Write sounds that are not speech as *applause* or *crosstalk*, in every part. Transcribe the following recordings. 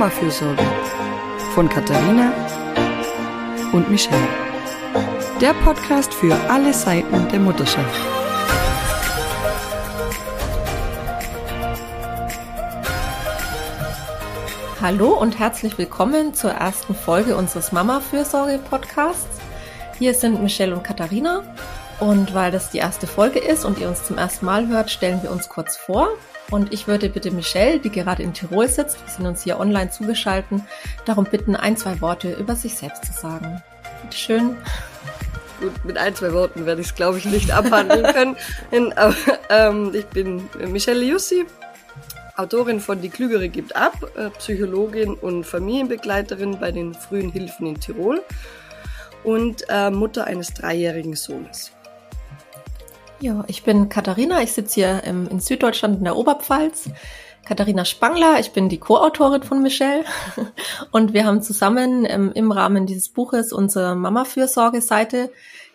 Mama-Fürsorge von Katharina und Michelle. Der Podcast für alle Seiten der Mutterschaft. Hallo und herzlich willkommen zur ersten Folge unseres Mama-Fürsorge-Podcasts. Hier sind Michelle und Katharina. Und weil das die erste Folge ist und ihr uns zum ersten Mal hört, stellen wir uns kurz vor. Und ich würde bitte Michelle, die gerade in Tirol sitzt, wir sind uns hier online zugeschalten, darum bitten, ein, zwei Worte über sich selbst zu sagen. Bitte schön. Gut, mit ein, zwei Worten werde ich es, glaube ich, nicht abhandeln *laughs* können. Aber, ähm, ich bin Michelle Jussi, Autorin von Die Klügere gibt ab, äh, Psychologin und Familienbegleiterin bei den frühen Hilfen in Tirol und äh, Mutter eines dreijährigen Sohnes. Ja, ich bin Katharina, ich sitze hier im, in Süddeutschland in der Oberpfalz. Katharina Spangler, ich bin die Co-Autorin von Michelle. *laughs* Und wir haben zusammen ähm, im Rahmen dieses Buches unsere Mama-Fürsorge-Seite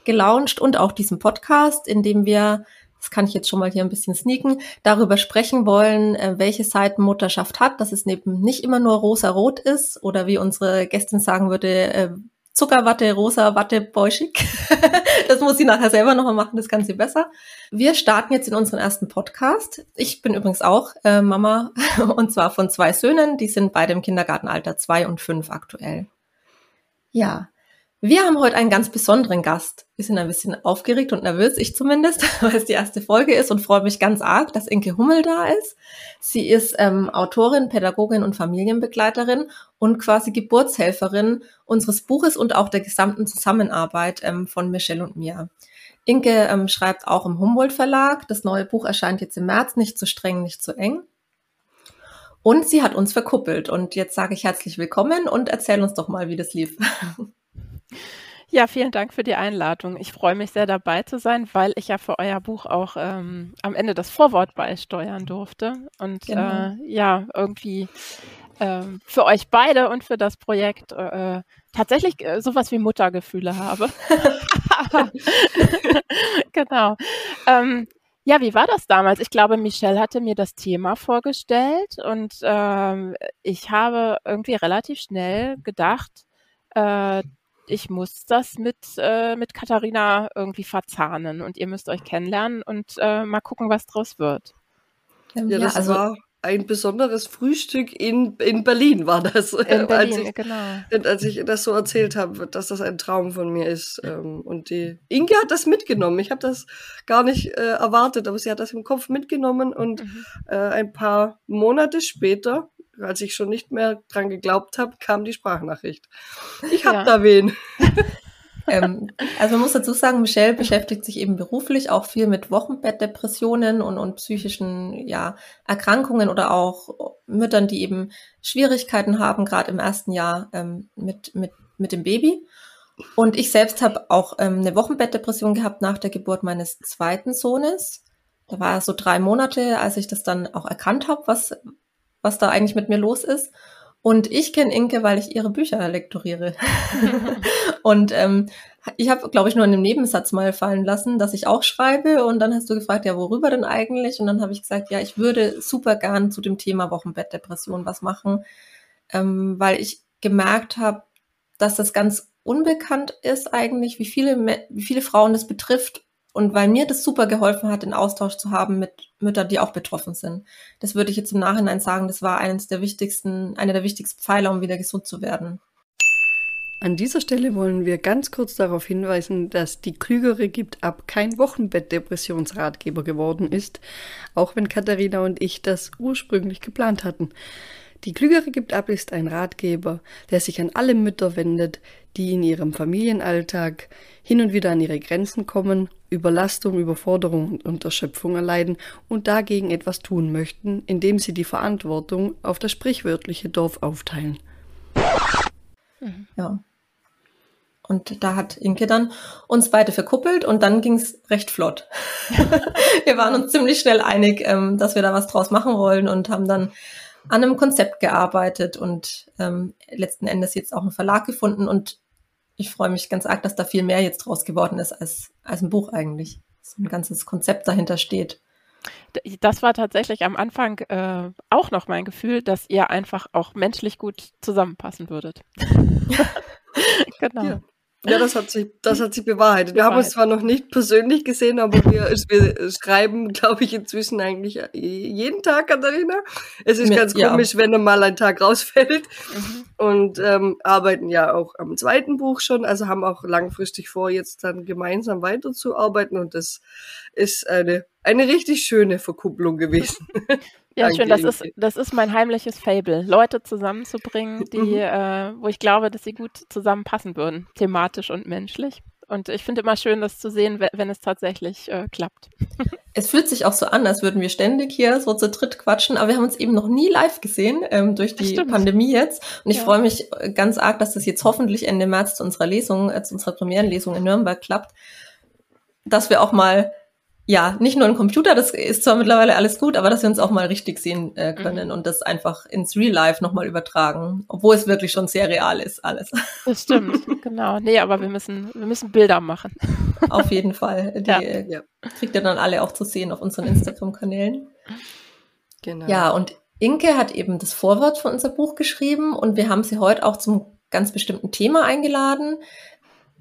gelauncht und auch diesen Podcast, in dem wir, das kann ich jetzt schon mal hier ein bisschen sneaken, darüber sprechen wollen, äh, welche Seiten Mutterschaft hat, dass es eben nicht immer nur rosa-rot ist oder wie unsere Gästin sagen würde, äh, Zuckerwatte, rosa Watte, bäuschig. *laughs* das muss sie nachher selber nochmal machen, das kann sie besser. Wir starten jetzt in unseren ersten Podcast. Ich bin übrigens auch äh, Mama *laughs* und zwar von zwei Söhnen, die sind beide im Kindergartenalter zwei und fünf aktuell. Ja, wir haben heute einen ganz besonderen Gast. Wir sind ein bisschen aufgeregt und nervös, ich zumindest, *laughs* weil es die erste Folge ist und freue mich ganz arg, dass Inke Hummel da ist. Sie ist ähm, Autorin, Pädagogin und Familienbegleiterin und quasi Geburtshelferin unseres Buches und auch der gesamten Zusammenarbeit ähm, von Michelle und mir. Inke ähm, schreibt auch im Humboldt Verlag. Das neue Buch erscheint jetzt im März, nicht zu streng, nicht zu eng. Und sie hat uns verkuppelt. Und jetzt sage ich herzlich willkommen und erzähl uns doch mal, wie das lief. *laughs* Ja, vielen Dank für die Einladung. Ich freue mich sehr dabei zu sein, weil ich ja für euer Buch auch ähm, am Ende das Vorwort beisteuern durfte. Und genau. äh, ja, irgendwie äh, für euch beide und für das Projekt äh, tatsächlich äh, sowas wie Muttergefühle habe. *laughs* genau. Ähm, ja, wie war das damals? Ich glaube, Michelle hatte mir das Thema vorgestellt und ähm, ich habe irgendwie relativ schnell gedacht, äh, ich muss das mit, äh, mit Katharina irgendwie verzahnen und ihr müsst euch kennenlernen und äh, mal gucken, was draus wird. Ja, ja das also, war ein besonderes Frühstück in, in Berlin, war das. In *laughs* Berlin, als ich, genau. Als ich das so erzählt habe, dass das ein Traum von mir ist. Ähm, und die Inge hat das mitgenommen. Ich habe das gar nicht äh, erwartet, aber sie hat das im Kopf mitgenommen und mhm. äh, ein paar Monate später als ich schon nicht mehr dran geglaubt habe, kam die Sprachnachricht. Ich habe ja. da wen. *laughs* ähm, also man muss dazu sagen, Michelle beschäftigt sich eben beruflich auch viel mit Wochenbettdepressionen und, und psychischen ja, Erkrankungen oder auch Müttern, die eben Schwierigkeiten haben, gerade im ersten Jahr ähm, mit, mit, mit dem Baby. Und ich selbst habe auch ähm, eine Wochenbettdepression gehabt nach der Geburt meines zweiten Sohnes. Da war so drei Monate, als ich das dann auch erkannt habe, was, was da eigentlich mit mir los ist. Und ich kenne Inke, weil ich ihre Bücher lektoriere. *laughs* und ähm, ich habe, glaube ich, nur in einem Nebensatz mal fallen lassen, dass ich auch schreibe. Und dann hast du gefragt, ja, worüber denn eigentlich? Und dann habe ich gesagt, ja, ich würde super gern zu dem Thema Wochenbettdepression was machen, ähm, weil ich gemerkt habe, dass das ganz unbekannt ist eigentlich, wie viele, wie viele Frauen das betrifft und weil mir das super geholfen hat, den Austausch zu haben mit Müttern, die auch betroffen sind. Das würde ich jetzt im Nachhinein sagen, das war eines der wichtigsten, einer der wichtigsten Pfeiler, um wieder gesund zu werden. An dieser Stelle wollen wir ganz kurz darauf hinweisen, dass die Klügere gibt ab kein Wochenbettdepressionsratgeber geworden ist, auch wenn Katharina und ich das ursprünglich geplant hatten. Die Klügere gibt ab ist ein Ratgeber, der sich an alle Mütter wendet, die in ihrem Familienalltag hin und wieder an ihre Grenzen kommen, Überlastung, Überforderung und Erschöpfung erleiden und dagegen etwas tun möchten, indem sie die Verantwortung auf das sprichwörtliche Dorf aufteilen. Mhm. Ja. Und da hat Inke dann uns beide verkuppelt und dann ging es recht flott. *laughs* wir waren uns ziemlich schnell einig, ähm, dass wir da was draus machen wollen und haben dann an einem Konzept gearbeitet und ähm, letzten Endes jetzt auch einen Verlag gefunden und ich freue mich ganz arg, dass da viel mehr jetzt draus geworden ist als, als ein Buch eigentlich. So ein ganzes Konzept dahinter steht. Das war tatsächlich am Anfang äh, auch noch mein Gefühl, dass ihr einfach auch menschlich gut zusammenpassen würdet. *laughs* *laughs* genau. Ja. Ja, das hat sich, das hat sich bewahrheitet. Wir haben uns zwar noch nicht persönlich gesehen, aber wir, wir schreiben, glaube ich, inzwischen eigentlich jeden Tag, Katharina. Es ist Mit, ganz komisch, ja. wenn dann mal ein Tag rausfällt. Mhm. Und ähm, arbeiten ja auch am zweiten Buch schon, also haben auch langfristig vor, jetzt dann gemeinsam weiterzuarbeiten. Und das ist eine, eine richtig schöne Verkupplung gewesen. *laughs* *laughs* Ja, schön. Das ist, das ist mein heimliches Fable, Leute zusammenzubringen, die, mhm. äh, wo ich glaube, dass sie gut zusammenpassen würden, thematisch und menschlich. Und ich finde immer schön, das zu sehen, wenn es tatsächlich äh, klappt. *laughs* Es fühlt sich auch so an, als würden wir ständig hier so zu dritt quatschen, aber wir haben uns eben noch nie live gesehen ähm, durch die Stimmt. Pandemie jetzt. Und ich ja. freue mich äh, ganz arg, dass das jetzt hoffentlich Ende März zu unserer Lesung, äh, zu unserer Premierenlesung in Nürnberg klappt, dass wir auch mal ja, nicht nur ein Computer, das ist zwar mittlerweile alles gut, aber dass wir uns auch mal richtig sehen äh, können mhm. und das einfach ins Real Life nochmal übertragen, obwohl es wirklich schon sehr real ist, alles. *laughs* Das stimmt, genau. Nee, aber wir müssen, wir müssen Bilder machen. Auf jeden Fall. *laughs* Die ja. ja. kriegt ihr dann alle auch zu sehen auf unseren Instagram-Kanälen. Genau. Ja, und Inke hat eben das Vorwort für unser Buch geschrieben und wir haben sie heute auch zum ganz bestimmten Thema eingeladen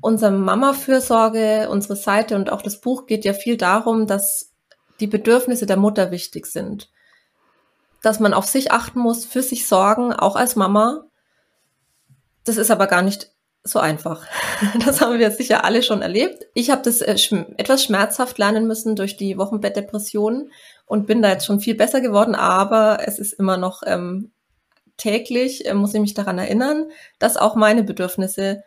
unsere Mama-Fürsorge, unsere Seite und auch das Buch geht ja viel darum, dass die Bedürfnisse der Mutter wichtig sind. Dass man auf sich achten muss, für sich sorgen, auch als Mama. Das ist aber gar nicht so einfach. *laughs* Das haben wir sicher alle schon erlebt. Ich habe das äh, etwas schmerzhaft lernen müssen durch die Wochenbettdepression und bin da jetzt schon viel besser geworden, aber es ist immer noch ähm, täglich, äh, muss ich mich daran erinnern, dass auch meine Bedürfnisse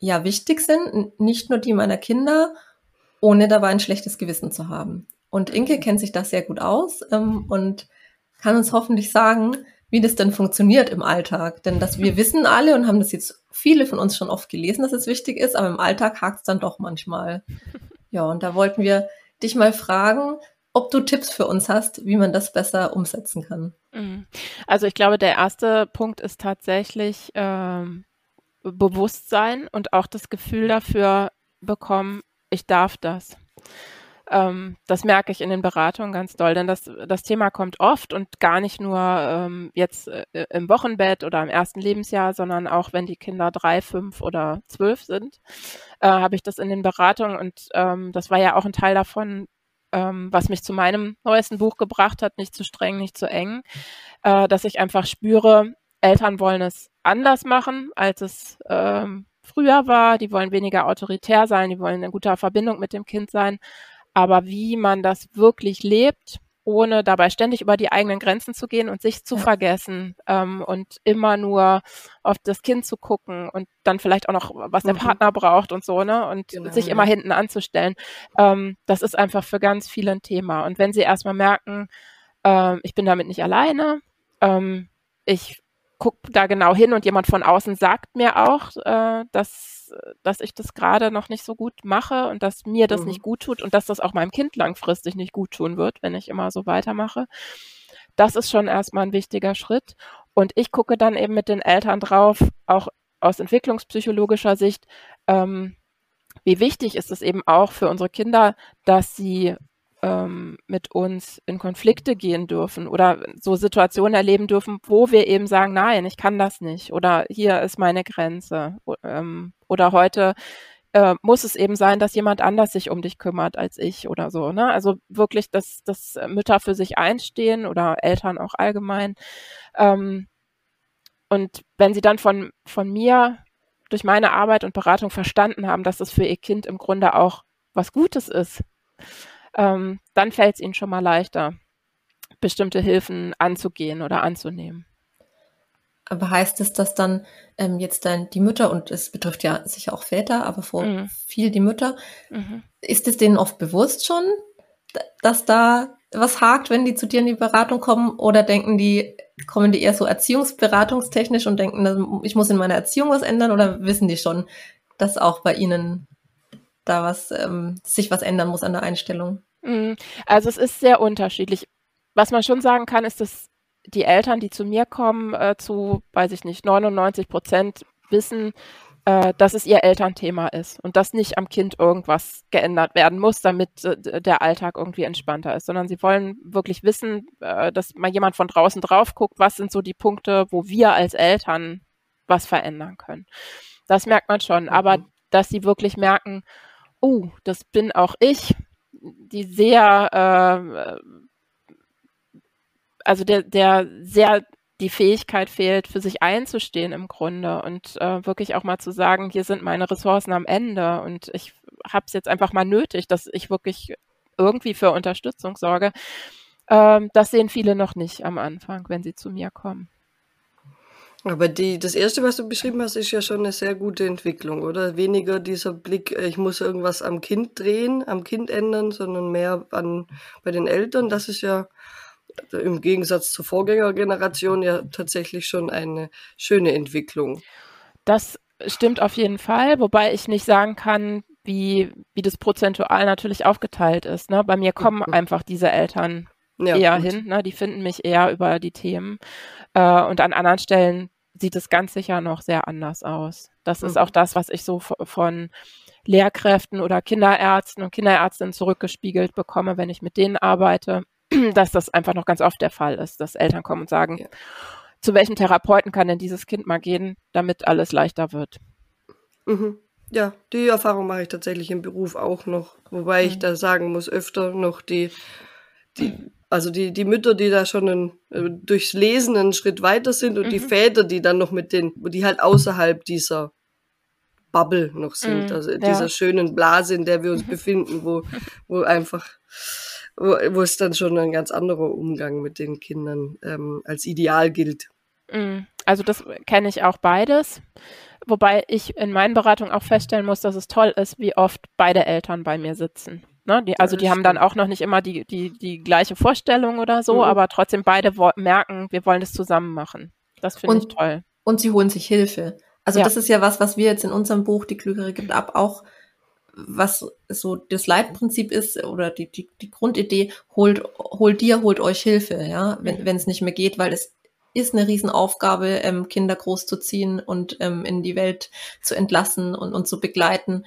ja wichtig sind, nicht nur die meiner Kinder, ohne dabei ein schlechtes Gewissen zu haben. Und Inke kennt sich das sehr gut aus ähm, und kann uns hoffentlich sagen, wie das denn funktioniert im Alltag. Denn dass wir wissen alle und haben das jetzt viele von uns schon oft gelesen, dass es wichtig ist, aber im Alltag hakt es dann doch manchmal. *laughs* Ja, und da wollten wir dich mal fragen, ob du Tipps für uns hast, wie man das besser umsetzen kann. Mhm. Also ich glaube, der erste Punkt ist tatsächlich ähm, Bewusstsein und auch das Gefühl dafür bekommen, ich darf das. Ähm, das merke ich in den Beratungen ganz doll, denn das, das Thema kommt oft und gar nicht nur ähm, jetzt äh, im Wochenbett oder im ersten Lebensjahr, sondern auch wenn die Kinder drei, fünf oder zwölf sind, äh, habe ich das in den Beratungen und ähm, das war ja auch ein Teil davon, ähm, was mich zu meinem neuesten Buch gebracht hat, nicht zu streng, nicht zu eng, äh, dass ich einfach spüre, Eltern wollen es anders machen, als es ähm, früher war. Die wollen weniger autoritär sein, die wollen in guter Verbindung mit dem Kind sein. Aber wie man das wirklich lebt, ohne dabei ständig über die eigenen Grenzen zu gehen und sich zu ja. vergessen ähm, und immer nur auf das Kind zu gucken und dann vielleicht auch noch, was der mhm. Partner braucht und so, ne? Und genau, sich immer hinten anzustellen. Ähm, das ist einfach für ganz viele ein Thema. Und wenn sie erstmal merken, äh, ich bin damit nicht alleine, ähm, ich gucke da genau hin und jemand von außen sagt mir auch, äh, dass, dass ich das gerade noch nicht so gut mache und dass mir das mhm. nicht gut tut und dass das auch meinem Kind langfristig nicht gut tun wird, wenn ich immer so weitermache. Das ist schon erstmal ein wichtiger Schritt. Und ich gucke dann eben mit den Eltern drauf, auch aus entwicklungspsychologischer Sicht, ähm, wie wichtig ist es eben auch für unsere Kinder, dass sie ähm, mit uns in Konflikte gehen dürfen oder so Situationen erleben dürfen, wo wir eben sagen, nein, ich kann das nicht oder hier ist meine Grenze ähm, oder heute äh, muss es eben sein, dass jemand anders sich um dich kümmert als ich oder so. Ne? Also wirklich, dass, dass Mütter für sich einstehen oder Eltern auch allgemein. Ähm, und wenn sie dann von, von mir durch meine Arbeit und Beratung verstanden haben, dass es für ihr Kind im Grunde auch was Gutes ist, ähm, dann fällt es ihnen schon mal leichter, bestimmte Hilfen anzugehen oder anzunehmen. Aber heißt es, dass dann ähm, jetzt dann die Mütter, und es betrifft ja sicher auch Väter, aber vor mhm. viel die Mütter, mhm. ist es denen oft bewusst schon, dass da was hakt, wenn die zu dir in die Beratung kommen? Oder denken die, kommen die eher so erziehungsberatungstechnisch und denken, ich muss in meiner Erziehung was ändern? Oder wissen die schon, dass auch bei ihnen da was, ähm, sich was ändern muss an der Einstellung? Mhm. Also es ist sehr unterschiedlich. Was man schon sagen kann, ist, dass die Eltern, die zu mir kommen, äh, zu, weiß ich nicht, 99 Prozent wissen, äh, dass es ihr Elternthema ist und dass nicht am Kind irgendwas geändert werden muss, damit äh, der Alltag irgendwie entspannter ist, sondern sie wollen wirklich wissen, äh, dass mal jemand von draußen drauf guckt, was sind so die Punkte, wo wir als Eltern was verändern können. Das merkt man schon, aber mhm. dass sie wirklich merken, oh, das bin auch ich, die sehr, äh, also der, der sehr die Fähigkeit fehlt, für sich einzustehen im Grunde und äh, wirklich auch mal zu sagen, hier sind meine Ressourcen am Ende und ich habe es jetzt einfach mal nötig, dass ich wirklich irgendwie für Unterstützung sorge. Ähm, das sehen viele noch nicht am Anfang, wenn sie zu mir kommen. Aber die, das erste, was du beschrieben hast, ist ja schon eine sehr gute Entwicklung, oder? Weniger dieser Blick, äh, ich muss irgendwas am Kind drehen, am Kind ändern, sondern mehr an, bei den Eltern. Das ist ja im Gegensatz zur Vorgängergeneration ja tatsächlich schon eine schöne Entwicklung. Das stimmt auf jeden Fall, wobei ich nicht sagen kann, wie, wie das prozentual natürlich aufgeteilt ist. Ne? Bei mir kommen mhm. einfach diese Eltern ja, eher gut. hin, ne? die finden mich eher über die Themen. Äh, und an anderen Stellen sieht es ganz sicher noch sehr anders aus. Das mhm. ist auch das, was ich so von Lehrkräften oder Kinderärzten und Kinderärztinnen zurückgespiegelt bekomme, wenn ich mit denen arbeite. *clears throat* dass das einfach noch ganz oft der Fall ist, dass Eltern kommen und sagen, ja. zu welchem Therapeuten kann denn dieses Kind mal gehen, damit alles leichter wird. Mhm. Ja, die Erfahrung mache ich tatsächlich im Beruf auch noch, wobei mhm. ich da sagen muss, öfter noch die, die also die, die Mütter, die da schon einen, äh, durchs Lesen einen Schritt weiter sind und mhm. die Väter, die dann noch mit den, die halt außerhalb dieser Bubble noch sind, mhm. also dieser schönen Blase, in der wir uns befinden, wo, wo einfach wo, wo es dann schon ein ganz anderer Umgang mit den Kindern ähm, als Ideal gilt. Mm, also das kenne ich auch beides. Wobei ich in meinen Beratungen auch feststellen muss, dass es toll ist, wie oft beide Eltern bei mir sitzen. Ne? Die, also die haben dann auch noch nicht immer die, die, die gleiche Vorstellung oder so, mhm. aber trotzdem beide merken, wir wollen das zusammen machen. Das finde ich toll. Und sie holen sich Hilfe. Also ja. das ist ja was, was wir jetzt in unserem Buch Die Klügere gibt ab auch was so das Leitprinzip ist oder die, die, die Grundidee, holt, holt dir, holt euch Hilfe, ja, wenn mhm. es nicht mehr geht, weil es ist eine Riesenaufgabe, ähm, Kinder großzuziehen und ähm, in die Welt zu entlassen und, und zu begleiten.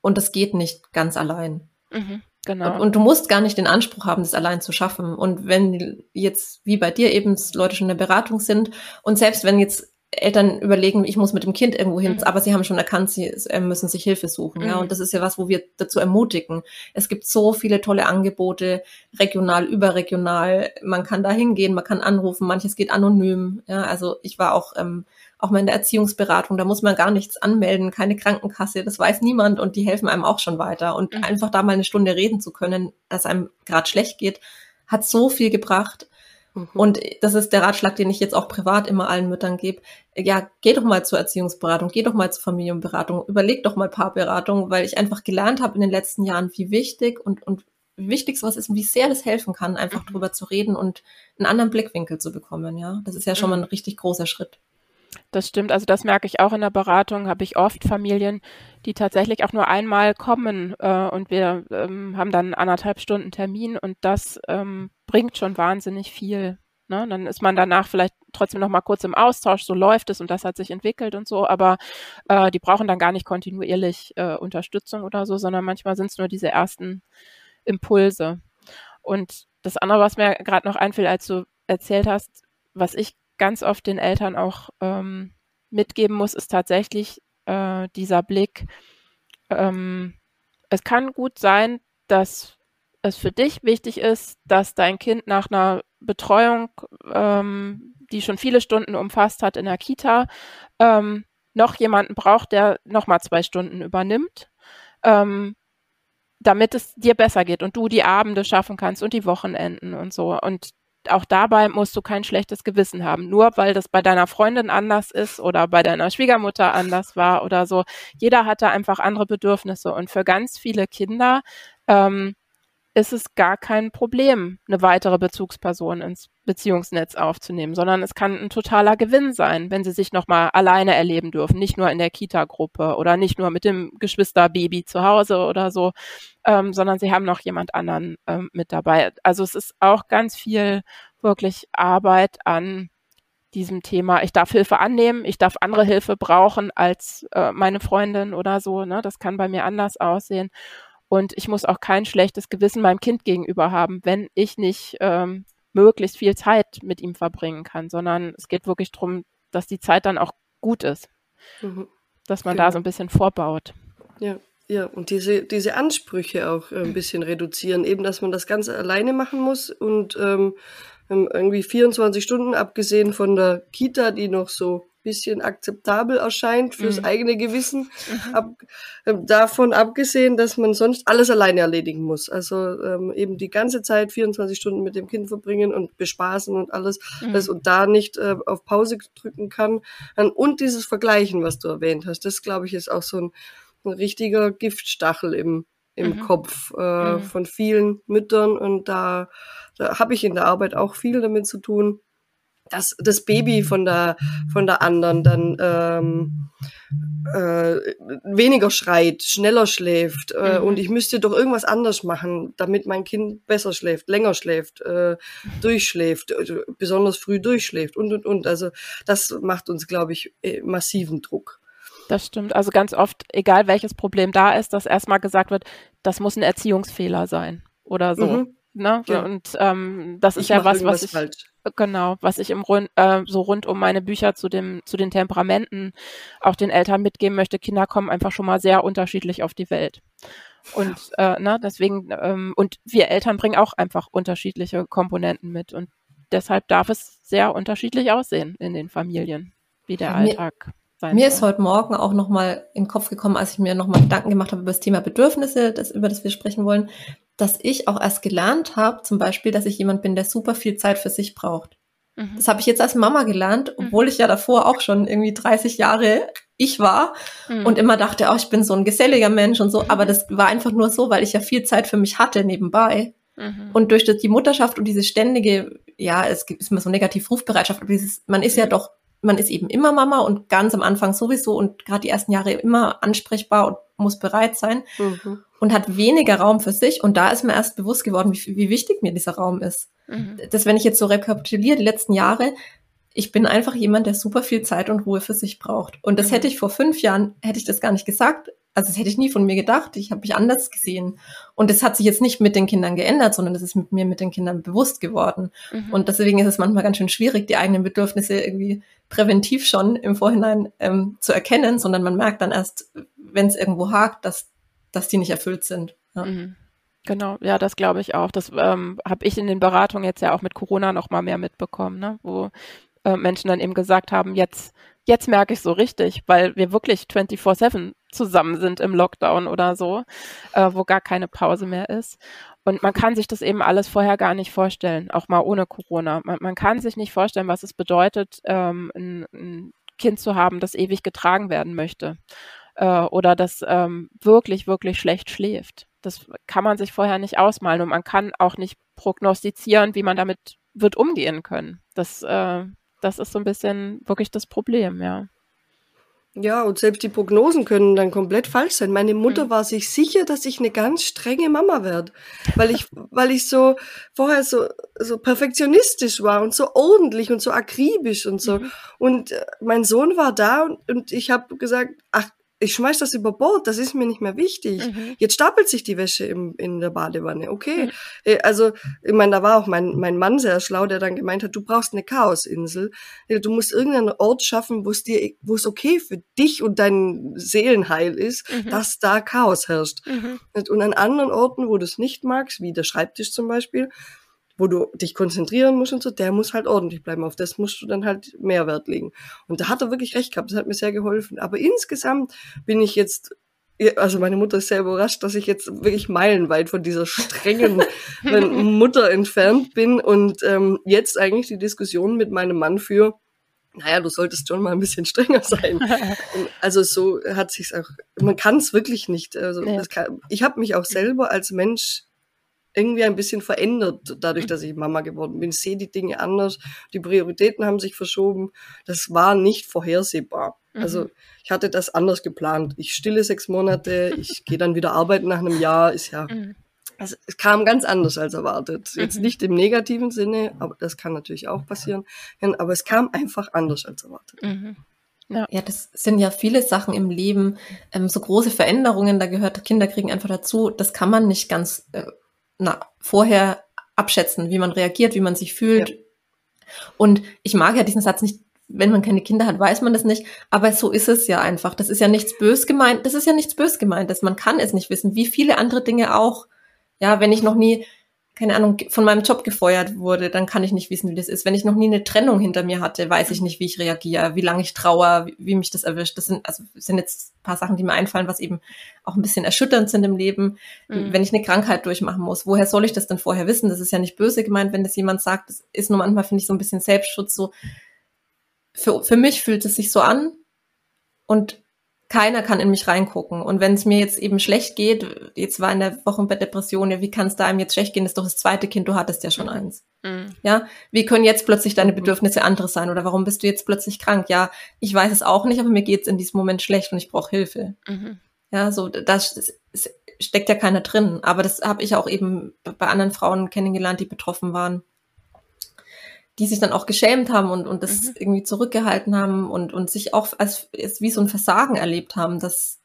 Und das geht nicht ganz allein. Mhm, genau. Und, und, du musst gar nicht den Anspruch haben, das allein zu schaffen. Und wenn jetzt, wie bei dir eben, Leute schon in der Beratung sind und selbst wenn jetzt Eltern überlegen, ich muss mit dem Kind irgendwo hin, mhm. aber sie haben schon erkannt, sie müssen sich Hilfe suchen. Mhm. Ja, und das ist ja was, wo wir dazu ermutigen. Es gibt so viele tolle Angebote, regional, überregional. Man kann da hingehen, man kann anrufen, manches geht anonym. Ja, also ich war auch ähm, auch mal in der Erziehungsberatung, da muss man gar nichts anmelden, keine Krankenkasse, das weiß niemand und die helfen einem auch schon weiter. Und mhm. einfach da mal eine Stunde reden zu können, dass einem gerade schlecht geht, hat so viel gebracht. Mhm. Und das ist der Ratschlag, den ich jetzt auch privat immer allen Müttern gebe. Ja, geh doch mal zur Erziehungsberatung, geh doch mal zur Familienberatung, überleg doch mal Paarberatung, weil ich einfach gelernt habe in den letzten Jahren, wie wichtig und, und wie wichtig sowas ist und wie sehr das helfen kann, einfach mhm. drüber zu reden und einen anderen Blickwinkel zu bekommen. Ja, das ist ja schon mal ein richtig großer Schritt. Das stimmt, also das merke ich auch in der Beratung, habe ich oft Familien, die tatsächlich auch nur einmal kommen äh, und wir ähm, haben dann anderthalb Stunden Termin und das ähm, bringt schon wahnsinnig viel. Ne? Dann ist man danach vielleicht trotzdem noch mal kurz im Austausch, so läuft es und das hat sich entwickelt und so, aber äh, die brauchen dann gar nicht kontinuierlich äh, Unterstützung oder so, sondern manchmal sind es nur diese ersten Impulse. Und das andere, was mir gerade noch einfiel, als du erzählt hast, was ich ganz oft den Eltern auch ähm, mitgeben muss, ist tatsächlich äh, dieser Blick. Ähm, es kann gut sein, dass es für dich wichtig ist, dass dein Kind nach einer Betreuung, ähm, die schon viele Stunden umfasst hat in der Kita, ähm, noch jemanden braucht, der nochmal zwei Stunden übernimmt, ähm, damit es dir besser geht und du die Abende schaffen kannst und die Wochenenden und so. Und auch dabei musst du kein schlechtes Gewissen haben. Nur weil das bei deiner Freundin anders ist oder bei deiner Schwiegermutter anders war oder so. Jeder hatte einfach andere Bedürfnisse. Und für ganz viele Kinder ähm, ist es gar kein Problem, eine weitere Bezugsperson ins Beziehungsnetz aufzunehmen, sondern es kann ein totaler Gewinn sein, wenn sie sich nochmal alleine erleben dürfen, nicht nur in der Kita-Gruppe oder nicht nur mit dem Geschwisterbaby zu Hause oder so, ähm, sondern sie haben noch jemand anderen ähm, mit dabei. Also es ist auch ganz viel wirklich Arbeit an diesem Thema, ich darf Hilfe annehmen, ich darf andere Hilfe brauchen als äh, meine Freundin oder so. Ne? Das kann bei mir anders aussehen. Und ich muss auch kein schlechtes Gewissen meinem Kind gegenüber haben, wenn ich nicht ähm, möglichst viel Zeit mit ihm verbringen kann, sondern es geht wirklich darum, dass die Zeit dann auch gut ist. Mhm. Dass man genau. da so ein bisschen vorbaut. Ja. Ja, und diese, diese Ansprüche auch ein bisschen reduzieren. Eben, dass man das Ganze alleine machen muss und ähm, irgendwie 24 Stunden, abgesehen von der Kita, die noch so bisschen akzeptabel erscheint fürs mhm. eigene Gewissen. Mhm. Ab, äh, davon abgesehen, dass man sonst alles alleine erledigen muss. Also ähm, eben die ganze Zeit 24 Stunden mit dem Kind verbringen und bespaßen und alles. Mhm. Das, und da nicht äh, auf Pause drücken kann. Und dieses Vergleichen, was du erwähnt hast, das glaube ich ist auch so ein, ein richtiger Giftstachel im, im mhm. Kopf äh, mhm. von vielen Müttern. Und da, da habe ich in der Arbeit auch viel damit zu tun dass das Baby von der von der anderen dann ähm, äh, weniger schreit, schneller schläft äh, mhm. und ich müsste doch irgendwas anders machen, damit mein Kind besser schläft, länger schläft, äh, durchschläft, also besonders früh durchschläft und und und. Also das macht uns, glaube ich, äh, massiven Druck. Das stimmt. Also ganz oft, egal welches Problem da ist, dass erstmal gesagt wird, das muss ein Erziehungsfehler sein oder so. Mhm. Ne? Ja. Und ähm, das ich ist ja was, was ich falsch. genau, was ich im Rund, äh, so rund um meine Bücher zu dem zu den Temperamenten auch den Eltern mitgeben möchte. Kinder kommen einfach schon mal sehr unterschiedlich auf die Welt. Und äh, ne, deswegen ähm, und wir Eltern bringen auch einfach unterschiedliche Komponenten mit und deshalb darf es sehr unterschiedlich aussehen in den Familien, wie der Alltag sein Mir soll. ist heute Morgen auch nochmal in den Kopf gekommen, als ich mir nochmal Gedanken gemacht habe über das Thema Bedürfnisse, das, über das wir sprechen wollen, dass ich auch erst gelernt habe, zum Beispiel, dass ich jemand bin, der super viel Zeit für sich braucht. Mhm. Das habe ich jetzt als Mama gelernt, mhm. obwohl ich ja davor auch schon irgendwie 30 Jahre ich war mhm. und immer dachte, oh, ich bin so ein geselliger Mensch und so. Aber das war einfach nur so, weil ich ja viel Zeit für mich hatte nebenbei. Mhm. Und durch die Mutterschaft und diese ständige, ja, es gibt immer so negativ Rufbereitschaft, aber dieses, man ist ja mhm. doch man ist eben immer Mama und ganz am Anfang sowieso und gerade die ersten Jahre immer ansprechbar und muss bereit sein mhm. Und hat weniger Raum für sich. Und da ist mir erst bewusst geworden, wie, wie wichtig mir dieser Raum ist. Mhm. Das, wenn ich jetzt so rekapituliere, die letzten Jahre, ich bin einfach jemand, der super viel Zeit und Ruhe für sich braucht. Und das mhm. hätte ich vor fünf Jahren, hätte ich das gar nicht gesagt. Also das hätte ich nie von mir gedacht. Ich habe mich anders gesehen. Und das hat sich jetzt nicht mit den Kindern geändert, sondern das ist mit mir mit den Kindern bewusst geworden. Mhm. Und deswegen ist es manchmal ganz schön schwierig, die eigenen Bedürfnisse irgendwie präventiv schon im Vorhinein ähm, zu erkennen, sondern man merkt dann erst, wenn es irgendwo hakt, dass, dass die nicht erfüllt sind. Ja. Mhm. Genau, ja, das glaube ich auch. Das ähm, habe ich in den Beratungen jetzt ja auch mit Corona noch mal mehr mitbekommen, ne? wo äh, Menschen dann eben gesagt haben, jetzt, jetzt merke ich so richtig, weil wir wirklich 24-7 zusammen sind im Lockdown oder so, äh, wo gar keine Pause mehr ist. Und man kann sich das eben alles vorher gar nicht vorstellen, auch mal ohne Corona. Man, man kann sich nicht vorstellen, was es bedeutet, ähm, ein, ein, Kind zu haben, das ewig getragen werden möchte äh, oder das ähm, wirklich, wirklich schlecht schläft. Das kann man sich vorher nicht ausmalen und man kann auch nicht prognostizieren, wie man damit wird umgehen können. Das, äh, das ist so ein bisschen wirklich das Problem, ja. Ja, und selbst die Prognosen können dann komplett falsch sein. Meine Mutter mhm. war sich sicher, dass ich eine ganz strenge Mama werde, weil ich, weil ich so vorher so so perfektionistisch war und so ordentlich und so akribisch und so. Mhm. Und äh, mein Sohn war da und, und ich habe gesagt, ach ich schmeiß das über Bord, das ist mir nicht mehr wichtig. Mhm. Jetzt stapelt sich die Wäsche im, in der Badewanne. Okay. Mhm. Also, ich meine, da war auch mein, mein Mann sehr schlau, der dann gemeint hat, du brauchst eine Chaosinsel. Du musst irgendeinen Ort schaffen, wo es dir, wo es okay für dich und dein Seelenheil ist, mhm. dass da Chaos herrscht. Mhm. Und an anderen Orten, wo du es nicht magst, wie der Schreibtisch zum Beispiel, wo du dich konzentrieren musst und so, der muss halt ordentlich bleiben. Auf das musst du dann halt mehr Wert legen. Und da hat er wirklich recht gehabt. Das hat mir sehr geholfen. Aber insgesamt bin ich jetzt also meine Mutter ist sehr überrascht, dass ich jetzt wirklich meilenweit von dieser strengen *laughs* Mutter entfernt bin und ähm, jetzt eigentlich die Diskussion mit meinem Mann für, naja, du solltest schon mal ein bisschen strenger sein. *laughs* also so hat sich's auch, man kann es wirklich nicht. Also ja. kann, ich habe mich auch selber als Mensch irgendwie ein bisschen verändert, dadurch, dass ich Mama geworden bin. Ich sehe die Dinge anders, die Prioritäten haben sich verschoben. Das war nicht vorhersehbar. Mhm. Also ich hatte das anders geplant. Ich stille sechs Monate, ich *laughs* gehe dann wieder arbeiten nach einem Jahr, ist ja, mhm. also es kam ganz anders als erwartet. Jetzt mhm. nicht im negativen Sinne, aber das kann natürlich auch passieren. Aber es kam einfach anders als erwartet. Mhm. Ja. ja, das sind ja viele Sachen im Leben, ähm, so große Veränderungen, da gehört Kinder kriegen einfach dazu, das kann man nicht ganz äh, na, vorher abschätzen, wie man reagiert, wie man sich fühlt. Ja. Und ich mag ja diesen Satz nicht, wenn man keine Kinder hat, weiß man das nicht, aber so ist es ja einfach. Das ist ja nichts bös gemeint, das ist ja nichts bös gemeint, dass man kann es nicht wissen, wie viele andere Dinge auch. Ja, wenn ich noch nie keine Ahnung, von meinem Job gefeuert wurde, dann kann ich nicht wissen, wie das ist. Wenn ich noch nie eine Trennung hinter mir hatte, weiß ich nicht, wie ich reagiere, wie lange ich trauere, wie, wie mich das erwischt. Das sind, also sind jetzt ein paar Sachen, die mir einfallen, was eben auch ein bisschen erschütternd sind im Leben. Mhm. Wenn ich eine Krankheit durchmachen muss, woher soll ich das denn vorher wissen? Das ist ja nicht böse gemeint, wenn das jemand sagt. Das ist nur manchmal, finde ich, so ein bisschen Selbstschutz. So, für, für mich fühlt es sich so an. Und keiner kann in mich reingucken. Und wenn es mir jetzt eben schlecht geht, jetzt war in der Wochenbettdepression, ja, wie kann es da einem jetzt schlecht gehen? Das ist doch das zweite Kind, du hattest ja schon mhm. eins. Mhm. Ja, wie können jetzt plötzlich deine Bedürfnisse andere sein? Oder warum bist du jetzt plötzlich krank? Ja, ich weiß es auch nicht, aber mir geht es in diesem Moment schlecht und ich brauche Hilfe. Mhm. Ja, so das, das steckt ja keiner drin. Aber das habe ich auch eben bei anderen Frauen kennengelernt, die betroffen waren die sich dann auch geschämt haben und, und das mhm. irgendwie zurückgehalten haben und, und sich auch als, als wie so ein Versagen erlebt haben, dass,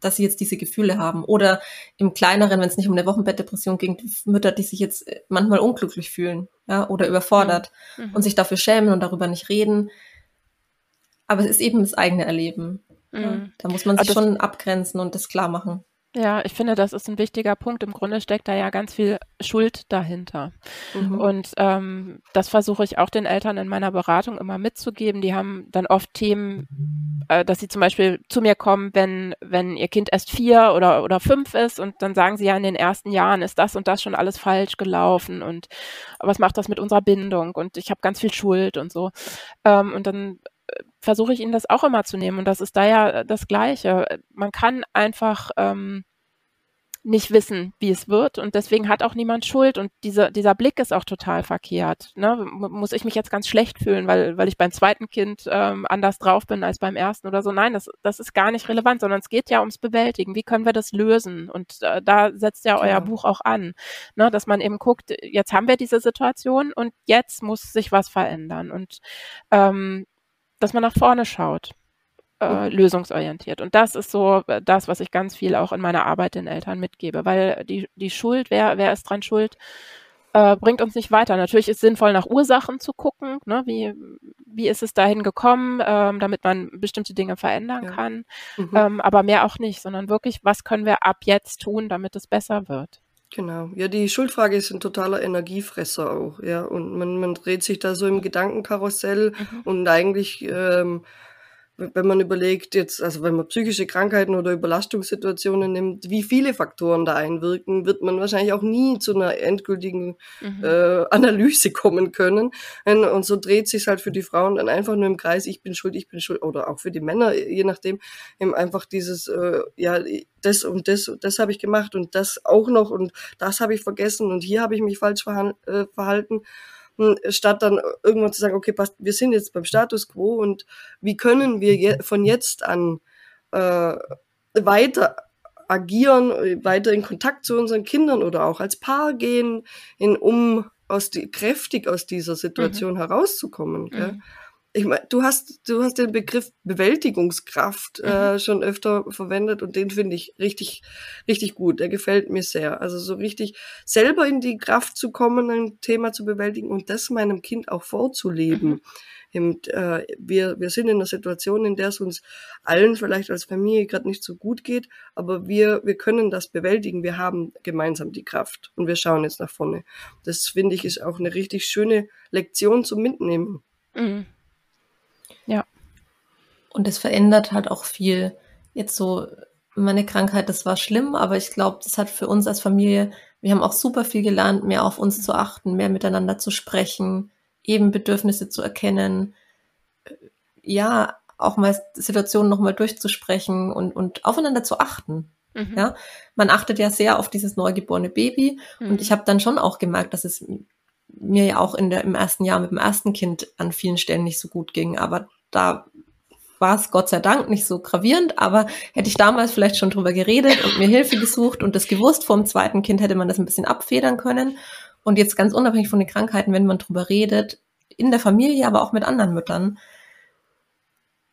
dass sie jetzt diese Gefühle haben. Oder im kleineren, wenn es nicht um eine Wochenbettdepression ging, Mütter, die sich jetzt manchmal unglücklich fühlen, ja, oder überfordert mhm. und sich dafür schämen und darüber nicht reden. Aber es ist eben das eigene Erleben. Mhm. Ja. Da muss man sich also schon abgrenzen und das klar machen. Ja, ich finde, das ist ein wichtiger Punkt. Im Grunde steckt da ja ganz viel Schuld dahinter. Mhm. Und ähm, das versuche ich auch den Eltern in meiner Beratung immer mitzugeben. Die haben dann oft Themen, äh, dass sie zum Beispiel zu mir kommen, wenn, wenn ihr Kind erst vier oder, oder fünf ist und dann sagen sie ja, in den ersten Jahren ist das und das schon alles falsch gelaufen und was macht das mit unserer Bindung und ich habe ganz viel Schuld und so. Ähm, und dann versuche ich ihnen das auch immer zu nehmen. Und das ist da ja das Gleiche. Man kann einfach ähm, nicht wissen, wie es wird. Und deswegen hat auch niemand Schuld. Und diese, dieser Blick ist auch total verkehrt. Ne? Muss ich mich jetzt ganz schlecht fühlen, weil, weil ich beim zweiten Kind ähm, anders drauf bin als beim ersten oder so? Nein, das, das ist gar nicht relevant, sondern es geht ja ums Bewältigen. Wie können wir das lösen? Und äh, da setzt ja euer ja. Buch auch an, ne? dass man eben guckt, jetzt haben wir diese Situation und jetzt muss sich was verändern. Und ähm, dass man nach vorne schaut, äh, mhm. lösungsorientiert. Und das ist so äh, das, was ich ganz viel auch in meiner Arbeit den Eltern mitgebe, weil die, die Schuld, wer, wer ist dran schuld, äh, bringt uns nicht weiter. Natürlich ist es sinnvoll, nach Ursachen zu gucken, ne? wie, wie ist es dahin gekommen, ähm, damit man bestimmte Dinge verändern ja. kann, mhm. ähm, aber mehr auch nicht, sondern wirklich, was können wir ab jetzt tun, damit es besser wird. Genau. Ja, die Schuldfrage ist ein totaler Energiefresser auch, ja. Und man, man dreht sich da so im Gedankenkarussell mhm. und eigentlich ähm, wenn man überlegt jetzt, also wenn man psychische Krankheiten oder Überlastungssituationen nimmt, wie viele Faktoren da einwirken, wird man wahrscheinlich auch nie zu einer endgültigen mhm. äh, Analyse kommen können. Und so dreht sich halt für die Frauen dann einfach nur im Kreis, ich bin schuld, ich bin schuld, oder auch für die Männer, je nachdem, eben einfach dieses, äh, ja, das und das, das habe ich gemacht und das auch noch und das habe ich vergessen und hier habe ich mich falsch äh, verhalten statt dann irgendwann zu sagen, okay, passt, wir sind jetzt beim Status quo und wie können wir je, von jetzt an äh, weiter agieren, weiter in Kontakt zu unseren Kindern oder auch als Paar gehen, in, um aus die, kräftig aus dieser Situation mhm. herauszukommen. Mhm ich meine, du hast, du hast den Begriff Bewältigungskraft äh, mhm. schon öfter verwendet und den finde ich richtig, richtig gut. Der gefällt mir sehr. Also so richtig selber in die Kraft zu kommen, ein Thema zu bewältigen und das meinem Kind auch vorzuleben. Mhm. Und, äh, wir, wir sind in einer Situation, in der es uns allen vielleicht als Familie gerade nicht so gut geht, aber wir, wir können das bewältigen. Wir haben gemeinsam die Kraft und wir schauen jetzt nach vorne. Das finde ich ist auch eine richtig schöne Lektion zum Mitnehmen. Mhm. Ja. Und es verändert halt auch viel. Jetzt so, meine Krankheit, das war schlimm, aber ich glaube, das hat für uns als Familie, wir haben auch super viel gelernt, mehr auf uns zu achten, mehr miteinander zu sprechen, eben Bedürfnisse zu erkennen, ja, auch mal Situationen nochmal durchzusprechen und, und aufeinander zu achten. Mhm. Ja, man achtet ja sehr auf dieses neugeborene Baby mhm. und ich habe dann schon auch gemerkt, dass es mir ja auch in der, im ersten Jahr mit dem ersten Kind an vielen Stellen nicht so gut ging. Aber da war es Gott sei Dank nicht so gravierend, aber hätte ich damals vielleicht schon drüber geredet und mir Hilfe gesucht und das gewusst, vor dem zweiten Kind hätte man das ein bisschen abfedern können. Und jetzt ganz unabhängig von den Krankheiten, wenn man drüber redet, in der Familie, aber auch mit anderen Müttern,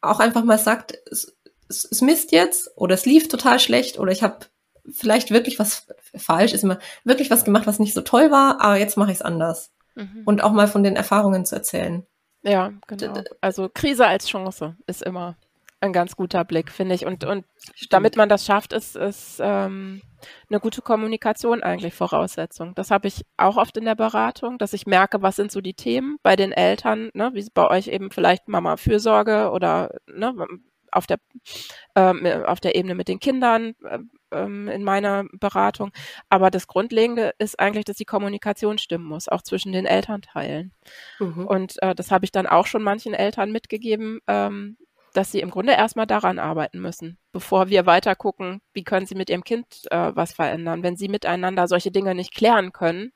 auch einfach mal sagt, es, es, es misst jetzt oder es lief total schlecht oder ich habe vielleicht wirklich was falsch, ist immer wirklich was gemacht, was nicht so toll war, aber jetzt mache ich es anders. Mhm. Und auch mal von den Erfahrungen zu erzählen. Ja, genau. Also Krise als Chance ist immer ein ganz guter Blick, finde ich. Und, und damit man das schafft, ist, ist ähm, eine gute Kommunikation eigentlich Voraussetzung. Das habe ich auch oft in der Beratung, dass ich merke, was sind so die Themen bei den Eltern, ne, wie bei euch eben vielleicht Mama Fürsorge oder ne, auf der ähm, auf der Ebene mit den Kindern ähm, in meiner Beratung. Aber das Grundlegende ist eigentlich, dass die Kommunikation stimmen muss, auch zwischen den Elternteilen. Mhm. Und äh, das habe ich dann auch schon manchen Eltern mitgegeben, ähm, dass sie im Grunde erstmal daran arbeiten müssen, bevor wir weiter gucken, wie können sie mit ihrem Kind äh, was verändern. Wenn sie miteinander solche Dinge nicht klären können,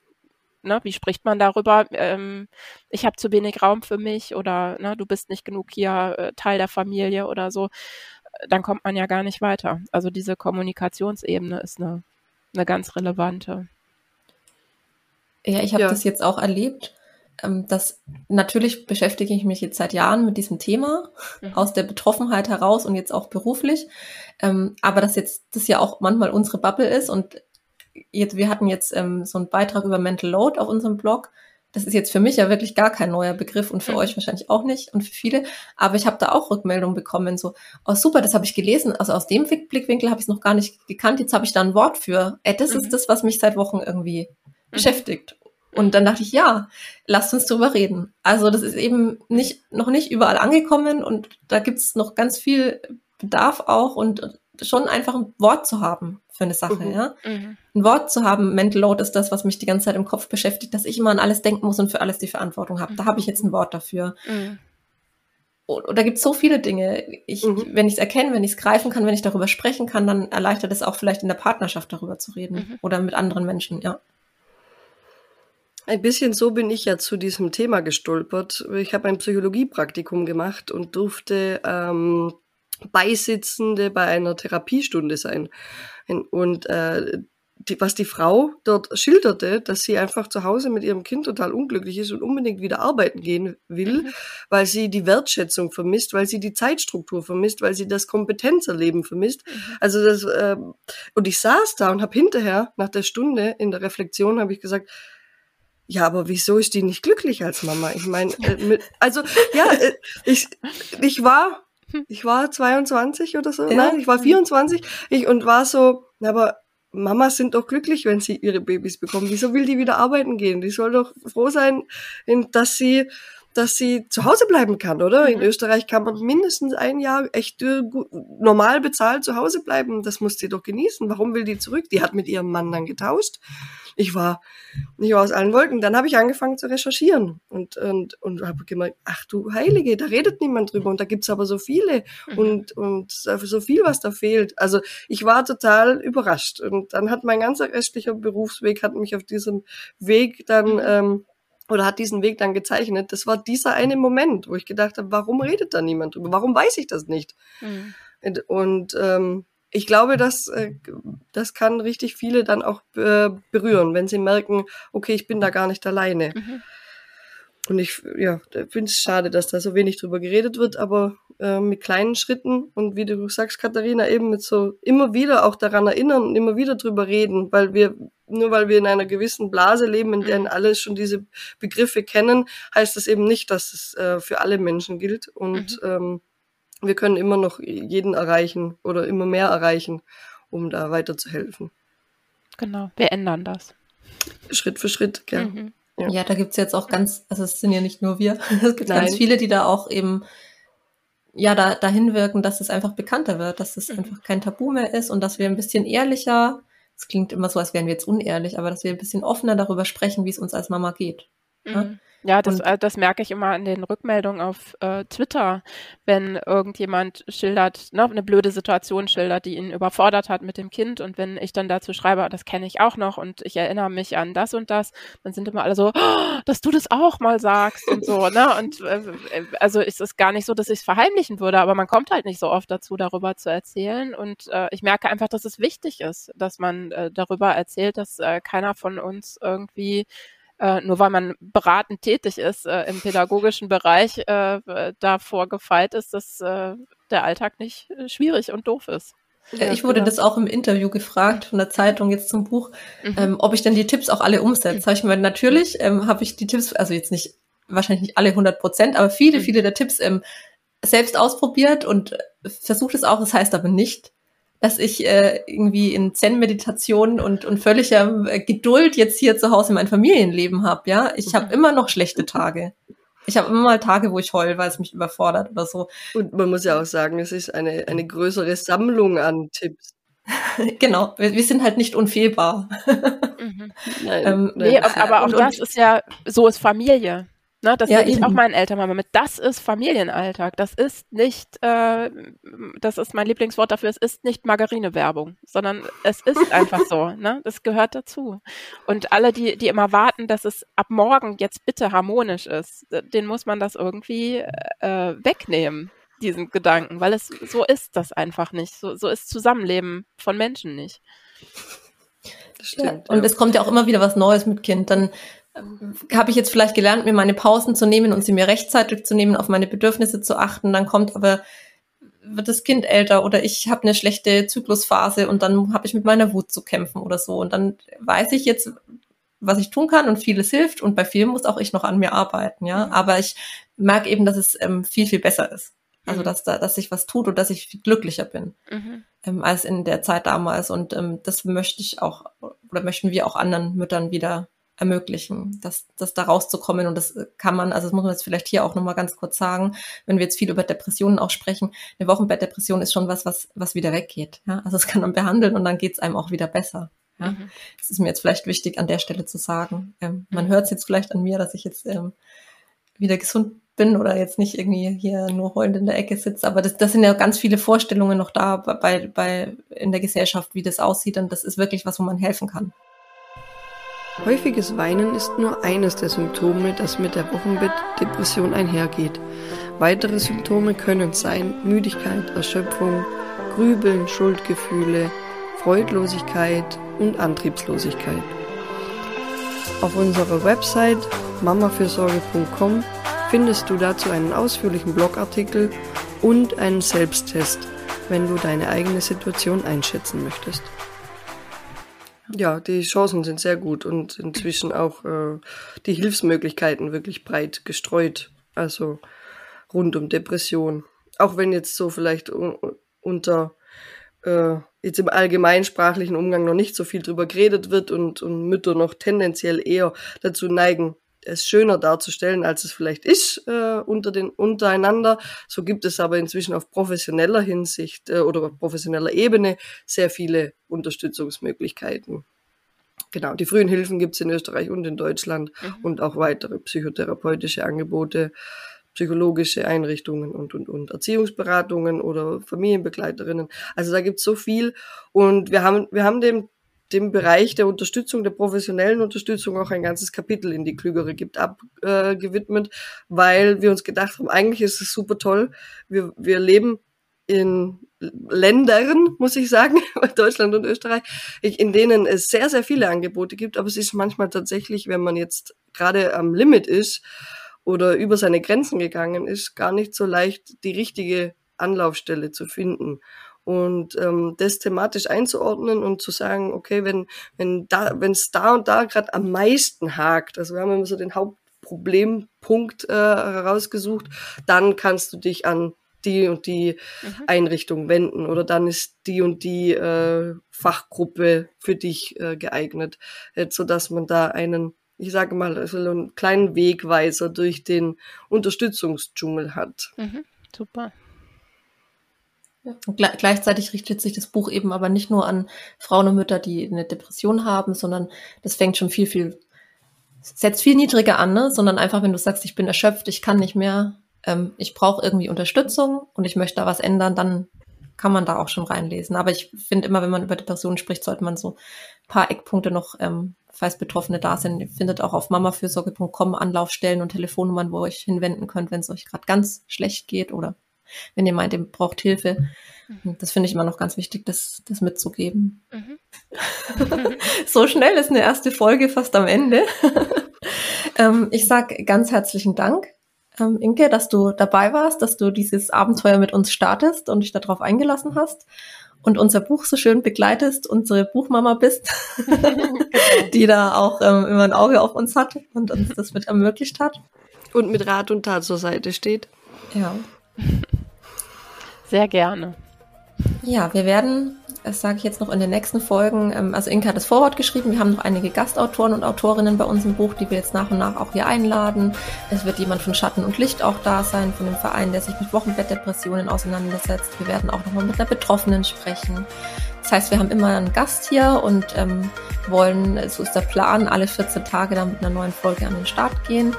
ne, wie spricht man darüber? Ähm, ich habe zu wenig Raum für mich oder ne, du bist nicht genug hier äh, Teil der Familie oder so, dann kommt man ja gar nicht weiter. Also diese Kommunikationsebene ist eine, eine ganz relevante. Ja, ich habe ja. das jetzt auch erlebt. Ähm, dass natürlich beschäftige ich mich jetzt seit Jahren mit diesem Thema mhm. aus der Betroffenheit heraus und jetzt auch beruflich. Ähm, aber dass jetzt das ja auch manchmal unsere Bubble ist und jetzt, wir hatten jetzt ähm, so einen Beitrag über Mental Load auf unserem Blog. Das ist jetzt für mich ja wirklich gar kein neuer Begriff und für mhm. euch wahrscheinlich auch nicht und für viele. Aber ich habe da auch Rückmeldungen bekommen, so, oh super, das habe ich gelesen. Also aus dem Blickwinkel habe ich es noch gar nicht gekannt. Jetzt habe ich da ein Wort für. Ey, das mhm. ist das, was mich seit Wochen irgendwie mhm. beschäftigt. Und dann dachte ich, ja, lasst uns drüber reden. Also das ist eben nicht, noch nicht überall angekommen und da gibt's noch ganz viel Bedarf auch und schon einfach ein Wort zu haben für eine Sache, mhm. ja. Mhm. Ein Wort zu haben, Mental Load ist das, was mich die ganze Zeit im Kopf beschäftigt, dass ich immer an alles denken muss und für alles die Verantwortung habe. Da habe ich jetzt ein Wort dafür. Mhm. Und da gibt es so viele Dinge. Ich, mhm. Wenn ich es erkenne, wenn ich es greifen kann, wenn ich darüber sprechen kann, dann erleichtert es auch vielleicht in der Partnerschaft darüber zu reden mhm. oder mit anderen Menschen, ja. Ein bisschen so bin ich ja zu diesem Thema gestolpert. Ich habe ein Psychologiepraktikum gemacht und durfte ähm, Beisitzende bei einer Therapiestunde sein. Und äh, die, was die Frau dort schilderte, dass sie einfach zu Hause mit ihrem Kind total unglücklich ist und unbedingt wieder arbeiten gehen will, mhm. weil sie die Wertschätzung vermisst, weil sie die Zeitstruktur vermisst, weil sie das Kompetenzerleben vermisst. Mhm. Also das äh, und ich saß da und habe hinterher nach der Stunde in der Reflexion habe ich gesagt, ja, aber wieso ist die nicht glücklich als Mama? Ich meine, äh, also ja, äh, ich ich war ich war 22 oder so, ja. nein, ich war 24 ich, und war so, aber Mamas sind doch glücklich, wenn sie ihre Babys bekommen. Wieso will die wieder arbeiten gehen? Die soll doch froh sein, dass sie dass sie zu Hause bleiben kann, oder? Mhm. In Österreich kann man mindestens ein Jahr echt äh, normal bezahlt zu Hause bleiben. Das muss sie doch genießen. Warum will die zurück? Die hat mit ihrem Mann dann getauscht. Ich war, ich war aus allen Wolken. Dann habe ich angefangen zu recherchieren und, und, und habe gemerkt, ach du Heilige, da redet niemand drüber und da gibt's aber so viele mhm. und, und so viel, was da fehlt. Also ich war total überrascht. Und dann hat mein ganzer restlicher Berufsweg hat mich auf diesem Weg dann mhm. ähm, oder hat diesen Weg dann gezeichnet. Das war dieser eine Moment, wo ich gedacht habe, warum redet da niemand drüber? Warum weiß ich das nicht? Mhm. Und, und ähm, ich glaube, dass äh, das kann richtig viele dann auch äh, berühren, wenn sie merken, okay, ich bin da gar nicht alleine. Mhm. Und ich ja, finde es schade, dass da so wenig drüber geredet wird, aber äh, mit kleinen Schritten und wie du sagst, Katharina, eben mit so immer wieder auch daran erinnern und immer wieder drüber reden, weil wir, nur weil wir in einer gewissen Blase leben, in der mhm. alle schon diese Begriffe kennen, heißt das eben nicht, dass es äh, für alle Menschen gilt. Und mhm. ähm, wir können immer noch jeden erreichen oder immer mehr erreichen, um da weiterzuhelfen. Genau, wir ändern das. Schritt für Schritt, gell. Mhm. Ja. ja, da gibt's jetzt auch ganz, also es sind ja nicht nur wir, *laughs* es gibt Nein. ganz viele, die da auch eben ja da dahin wirken, dass es einfach bekannter wird, dass es mhm. einfach kein Tabu mehr ist und dass wir ein bisschen ehrlicher, es klingt immer so, als wären wir jetzt unehrlich, aber dass wir ein bisschen offener darüber sprechen, wie es uns als Mama geht. Mhm. Ja, das, äh, das merke ich immer an den Rückmeldungen auf äh, Twitter, wenn irgendjemand schildert, ne, eine blöde Situation schildert, die ihn überfordert hat mit dem Kind und wenn ich dann dazu schreibe, das kenne ich auch noch und ich erinnere mich an das und das, dann sind immer alle so, oh, dass du das auch mal sagst und so, ne? *laughs* Und äh, also ist es gar nicht so, dass ich es verheimlichen würde, aber man kommt halt nicht so oft dazu, darüber zu erzählen und äh, ich merke einfach, dass es wichtig ist, dass man äh, darüber erzählt, dass äh, keiner von uns irgendwie äh, nur weil man beratend tätig ist äh, im pädagogischen Bereich, äh, davor gefeit ist, dass äh, der Alltag nicht äh, schwierig und doof ist. Ich wurde das auch im Interview gefragt von der Zeitung jetzt zum Buch, mhm. ähm, ob ich denn die Tipps auch alle umsetze. Mhm. Habe ich mir natürlich ähm, habe ich die Tipps, also jetzt nicht wahrscheinlich nicht alle 100 Prozent, aber viele, mhm. viele der Tipps ähm, selbst ausprobiert und versucht es auch. Das heißt aber nicht, dass ich äh, irgendwie in Zen-Meditation und, und völliger äh, Geduld jetzt hier zu Hause mein Familienleben habe. Ja, ich habe immer noch schlechte Tage. Ich habe immer mal Tage, wo ich heul, weil es mich überfordert oder so. Und man muss ja auch sagen, es ist eine, eine größere Sammlung an Tipps. *laughs* genau, wir, wir, sind halt nicht unfehlbar. mhm. Nein, ähm, nee, aber auch und, das ist ja, so ist Familie. Ne, das ja, ich auch meinen Eltern mal mit. Das ist Familienalltag. Das ist nicht, äh, das ist mein Lieblingswort dafür, es ist nicht Margarine-Werbung, sondern es ist *laughs* einfach so. Ne? Das gehört dazu. Und alle, die, die immer warten, dass es ab morgen jetzt bitte harmonisch ist, den muss man das irgendwie äh, wegnehmen, diesen Gedanken, weil es so ist das einfach nicht. So, so ist Zusammenleben von Menschen nicht. Das stimmt. Ja, und ja. es kommt ja auch immer wieder was Neues mit Kind. Dann habe ich jetzt vielleicht gelernt, mir meine Pausen zu nehmen und sie mir rechtzeitig zu nehmen, auf meine Bedürfnisse zu achten. Dann kommt aber wird das Kind älter oder ich habe eine schlechte Zyklusphase und dann habe ich mit meiner Wut zu kämpfen oder so. Und dann weiß ich jetzt, was ich tun kann und vieles hilft und bei vielen muss auch ich noch an mir arbeiten, ja. Mhm. Aber ich merke eben, dass es ähm, viel, viel besser ist. Also mhm. dass da, dass sich was tut und dass ich viel glücklicher bin mhm. ähm, als in der Zeit damals. Und ähm, das möchte ich auch oder möchten wir auch anderen Müttern wieder ermöglichen, das, das da rauszukommen. Und das kann man, also das muss man jetzt vielleicht hier auch nochmal ganz kurz sagen, wenn wir jetzt viel über Depressionen auch sprechen, eine Wochenbettdepression ist schon was, was, was wieder weggeht. Ja? Also das kann man behandeln und dann geht es einem auch wieder besser. Ja? Mhm. Das ist mir jetzt vielleicht wichtig an der Stelle zu sagen. Ähm, man mhm. hört es jetzt vielleicht an mir, dass ich jetzt ähm, wieder gesund bin oder jetzt nicht irgendwie hier nur heulend in der Ecke sitze. Aber das, das sind ja ganz viele Vorstellungen noch da bei, bei in der Gesellschaft, wie das aussieht. Und das ist wirklich was, wo man helfen kann. Häufiges Weinen ist nur eines der Symptome, das mit der Wochenbettdepression einhergeht. Weitere Symptome können sein Müdigkeit, Erschöpfung, Grübeln, Schuldgefühle, Freudlosigkeit und Antriebslosigkeit. Auf unserer Website mamafürsorge.com findest du dazu einen ausführlichen Blogartikel und einen Selbsttest, wenn du deine eigene Situation einschätzen möchtest. Ja, die Chancen sind sehr gut und inzwischen auch äh, die Hilfsmöglichkeiten wirklich breit gestreut. Also rund um Depression. Auch wenn jetzt so vielleicht unter äh, jetzt im allgemeinsprachlichen Umgang noch nicht so viel drüber geredet wird und, und Mütter noch tendenziell eher dazu neigen, es schöner darzustellen, als es vielleicht ist äh, unter den untereinander. So gibt es aber inzwischen auf professioneller Hinsicht äh, oder auf professioneller Ebene sehr viele Unterstützungsmöglichkeiten. Genau, die frühen Hilfen gibt es in Österreich und in Deutschland mhm. und auch weitere psychotherapeutische Angebote, psychologische Einrichtungen und, und, und Erziehungsberatungen oder Familienbegleiterinnen. Also da gibt es so viel und wir haben, wir haben dem dem Bereich der Unterstützung, der professionellen Unterstützung auch ein ganzes Kapitel in die Klügere gibt abgewidmet, äh, weil wir uns gedacht haben, eigentlich ist es super toll. Wir, wir leben in Ländern, muss ich sagen, *laughs* Deutschland und Österreich, in denen es sehr, sehr viele Angebote gibt, aber es ist manchmal tatsächlich, wenn man jetzt gerade am Limit ist oder über seine Grenzen gegangen ist, gar nicht so leicht die richtige Anlaufstelle zu finden und ähm, das thematisch einzuordnen und zu sagen, okay, wenn wenn da wenn es da und da gerade am meisten hakt, also wir haben immer so den Hauptproblempunkt äh, herausgesucht, dann kannst du dich an die und die mhm. Einrichtung wenden oder dann ist die und die äh, Fachgruppe für dich äh, geeignet, äh, so dass man da einen ich sage mal, so einen kleinen Wegweiser durch den Unterstützungsdschungel hat. Mhm, super. Und gleichzeitig richtet sich das Buch eben aber nicht nur an Frauen und Mütter, die eine Depression haben, sondern das fängt schon viel, viel setzt viel niedriger an, ne? sondern einfach, wenn du sagst, ich bin erschöpft, ich kann nicht mehr, ähm, ich brauche irgendwie Unterstützung und ich möchte da was ändern, dann kann man da auch schon reinlesen. Aber ich finde immer, wenn man über die Person spricht, sollte man so ein paar Eckpunkte noch, ähm, falls Betroffene da sind, ihr findet auch auf mamafürsorge.com Anlaufstellen und Telefonnummern, wo ihr euch hinwenden könnt, wenn es euch gerade ganz schlecht geht oder wenn ihr meint, ihr braucht Hilfe. Mhm. Das finde ich immer noch ganz wichtig, das, das mitzugeben. Mhm. *laughs* *laughs* so schnell ist eine erste Folge fast am Ende. *laughs* ähm, ich sage ganz herzlichen Dank ähm, Inke, dass du dabei warst, dass du dieses Abenteuer mit uns startest und dich darauf eingelassen hast und unser Buch so schön begleitest, unsere Buchmama bist, die da auch ähm, immer ein Auge auf uns hat und uns das mit ermöglicht hat. Und mit Rat und Tat zur Seite steht. Ja. Sehr gerne. Ja, wir werden das sage ich jetzt noch in den nächsten Folgen. Ähm, also Inka hat das Vorwort geschrieben. Wir haben noch einige Gastautoren und Autorinnen bei uns im Buch, die wir jetzt nach und nach auch hier einladen. Es wird jemand von Schatten und Licht auch da sein, von dem Verein, der sich mit Wochenbettdepressionen auseinandersetzt. Wir werden auch nochmal mit einer Betroffenen sprechen. Das heißt, wir haben immer einen Gast hier und ähm, wollen, so ist der Plan, alle 14 Tage dann mit einer neuen Folge an den Start gehen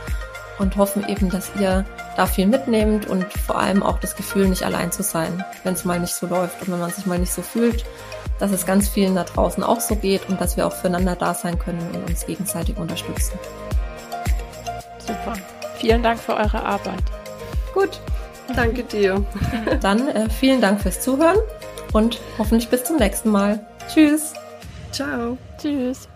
und hoffen eben, dass ihr da viel mitnehmt und vor allem auch das Gefühl, nicht allein zu sein, wenn es mal nicht so läuft und wenn man sich mal nicht so fühlt, dass es ganz vielen da draußen auch so geht und dass wir auch füreinander da sein können und uns gegenseitig unterstützen. Super. Vielen Dank für eure Arbeit. Gut. Danke dir. Dann äh, vielen Dank fürs Zuhören und hoffentlich bis zum nächsten Mal. Tschüss. Ciao. Tschüss.